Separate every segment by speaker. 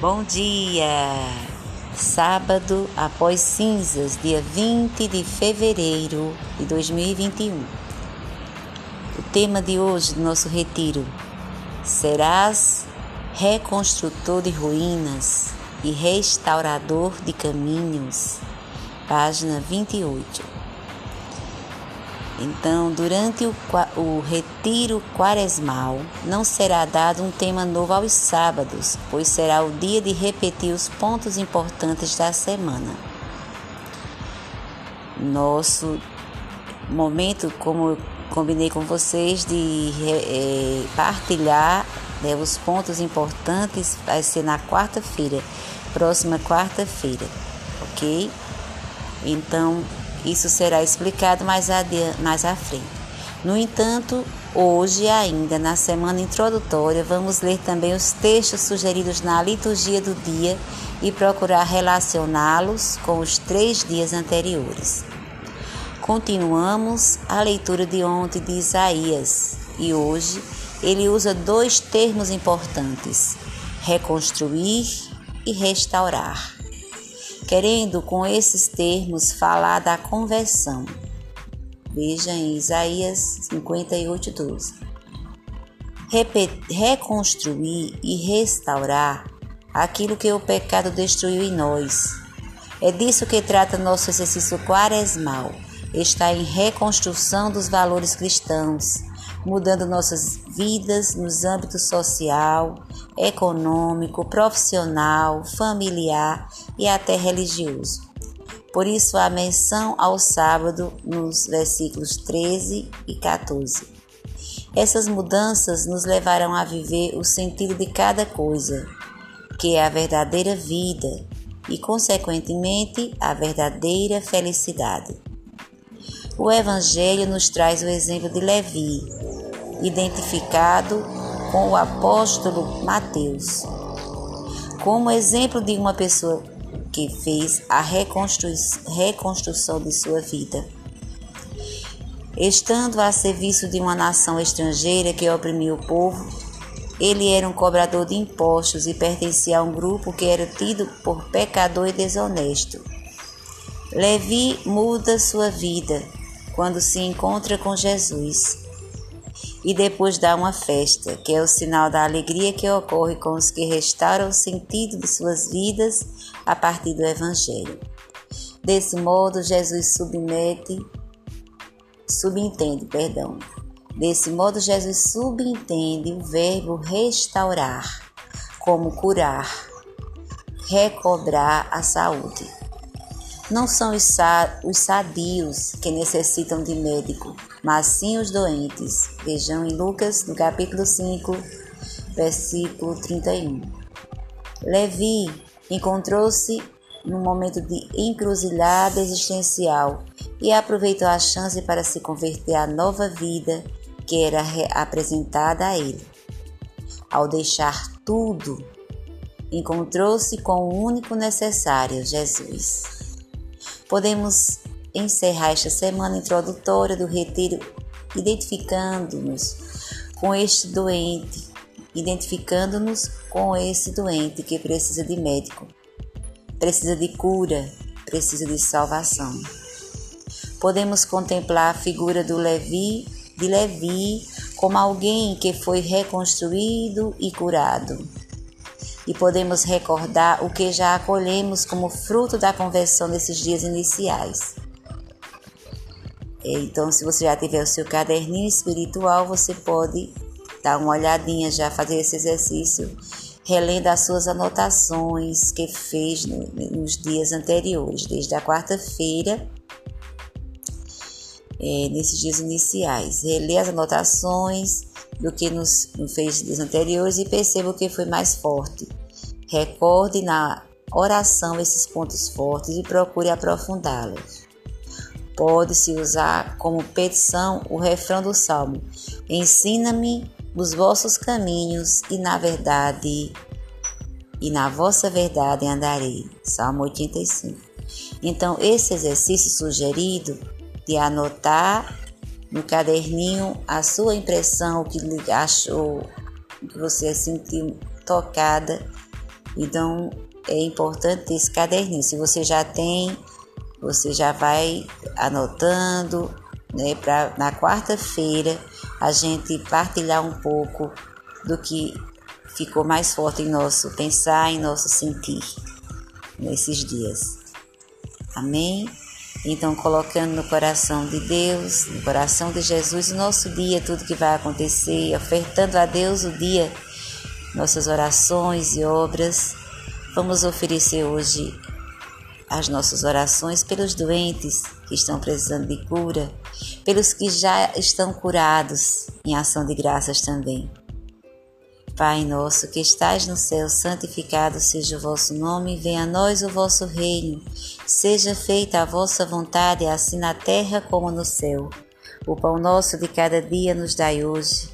Speaker 1: Bom dia! Sábado após cinzas, dia 20 de fevereiro de 2021. O tema de hoje do nosso retiro: Serás reconstrutor de ruínas e restaurador de caminhos. Página 28. Então, durante o, o, retiro quaresmal, não será dado um tema novo aos sábados, pois será o dia de repetir os pontos importantes da semana. Nosso momento, como eu combinei com vocês, de é, partilhar né, os pontos importantes, vai ser na quarta-feira, próxima quarta-feira, ok? Então, isso será explicado mais, mais à frente. No entanto, hoje, ainda na semana introdutória, vamos ler também os textos sugeridos na liturgia do dia e procurar relacioná-los com os três dias anteriores. Continuamos a leitura de ontem de Isaías e hoje ele usa dois termos importantes: reconstruir e restaurar querendo com esses termos falar da conversão. Veja em Isaías 58, 12. Reconstruir e restaurar aquilo que o pecado destruiu em nós. É disso que trata nosso exercício quaresmal. Está em reconstrução dos valores cristãos, mudando nossas vidas nos âmbitos social, econômico, profissional, familiar e até religioso. Por isso, a menção ao sábado nos versículos 13 e 14. Essas mudanças nos levarão a viver o sentido de cada coisa, que é a verdadeira vida e, consequentemente, a verdadeira felicidade. O Evangelho nos traz o exemplo de Levi, identificado com o apóstolo Mateus, como exemplo de uma pessoa que fez a reconstrução de sua vida. Estando a serviço de uma nação estrangeira que oprimia o povo, ele era um cobrador de impostos e pertencia a um grupo que era tido por pecador e desonesto. Levi muda sua vida quando se encontra com Jesus e depois dá uma festa, que é o sinal da alegria que ocorre com os que restauram o sentido de suas vidas a partir do Evangelho. Desse modo, Jesus submete, subentende, perdão. Desse modo, Jesus subentende o verbo restaurar, como curar, recobrar a saúde. Não são os, sadios que necessitam de médico, mas sim os doentes. Vejam em Lucas, no capítulo 5, versículo 31. Levi encontrou-se num momento de encruzilhada existencial e aproveitou a chance para se converter à nova vida que era apresentada a ele. Ao deixar tudo, encontrou-se com o único necessário, Jesus. Podemos encerrar esta semana introdutória do retiro identificando-nos com este doente, identificando-nos com esse doente que precisa de médico, precisa de cura, precisa de salvação. Podemos contemplar a figura do Levi, de Levi, como alguém que foi reconstruído e curado e podemos recordar o que já acolhemos como fruto da conversão nesses dias iniciais. Então, se você já tiver o seu caderninho espiritual, você pode dar uma olhadinha já, fazer esse exercício, relendo as suas anotações que fez no, nos dias anteriores, desde a quarta-feira, é, nesses dias iniciais. Reler as anotações do que nos, nos fez dias anteriores e perceba o que foi mais forte. Recorde na oração esses pontos fortes e procure aprofundá-los. Pode-se usar como petição o refrão do salmo: Ensina-me os vossos caminhos e na verdade e na vossa verdade andarei. Salmo 85. Então, esse exercício sugerido de anotar no caderninho a sua impressão, o que achou, o que você sentiu tocada Então é importante esse caderninho. Se você já tem, você já vai anotando, né, para na quarta-feira a gente partilhar um pouco do que ficou mais forte em nosso pensar, em nosso sentir nesses dias. Amém? Então, colocando no coração de Deus, no coração de Jesus, o nosso dia, tudo que vai acontecer, ofertando a Deus o dia, nossas orações e obras. Vamos oferecer hoje as nossas orações pelos doentes que estão precisando de cura, pelos que já estão curados, em ação de graças também. Pai nosso que estais no céu, santificado seja o vosso nome, venha a nós o vosso reino, seja feita a vossa vontade, assim na terra como no céu. O pão nosso de cada dia nos dai hoje.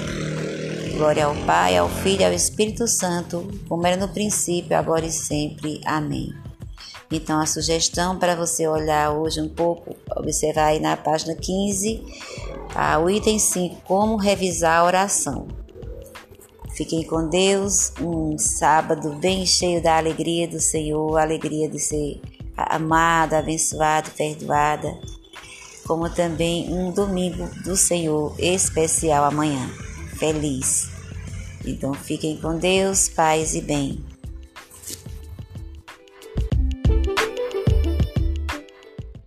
Speaker 1: Glória ao Pai, ao Filho e ao Espírito Santo, como era no princípio, agora e sempre. Amém. Então, a sugestão para você olhar hoje um pouco, observar aí na página 15, ah, o item 5, como revisar a oração. Fiquem com Deus, um sábado bem cheio da alegria do Senhor, alegria de ser amada, abençoada, perdoada, como também um domingo do Senhor especial amanhã. Feliz. Então fiquem com Deus, paz e bem.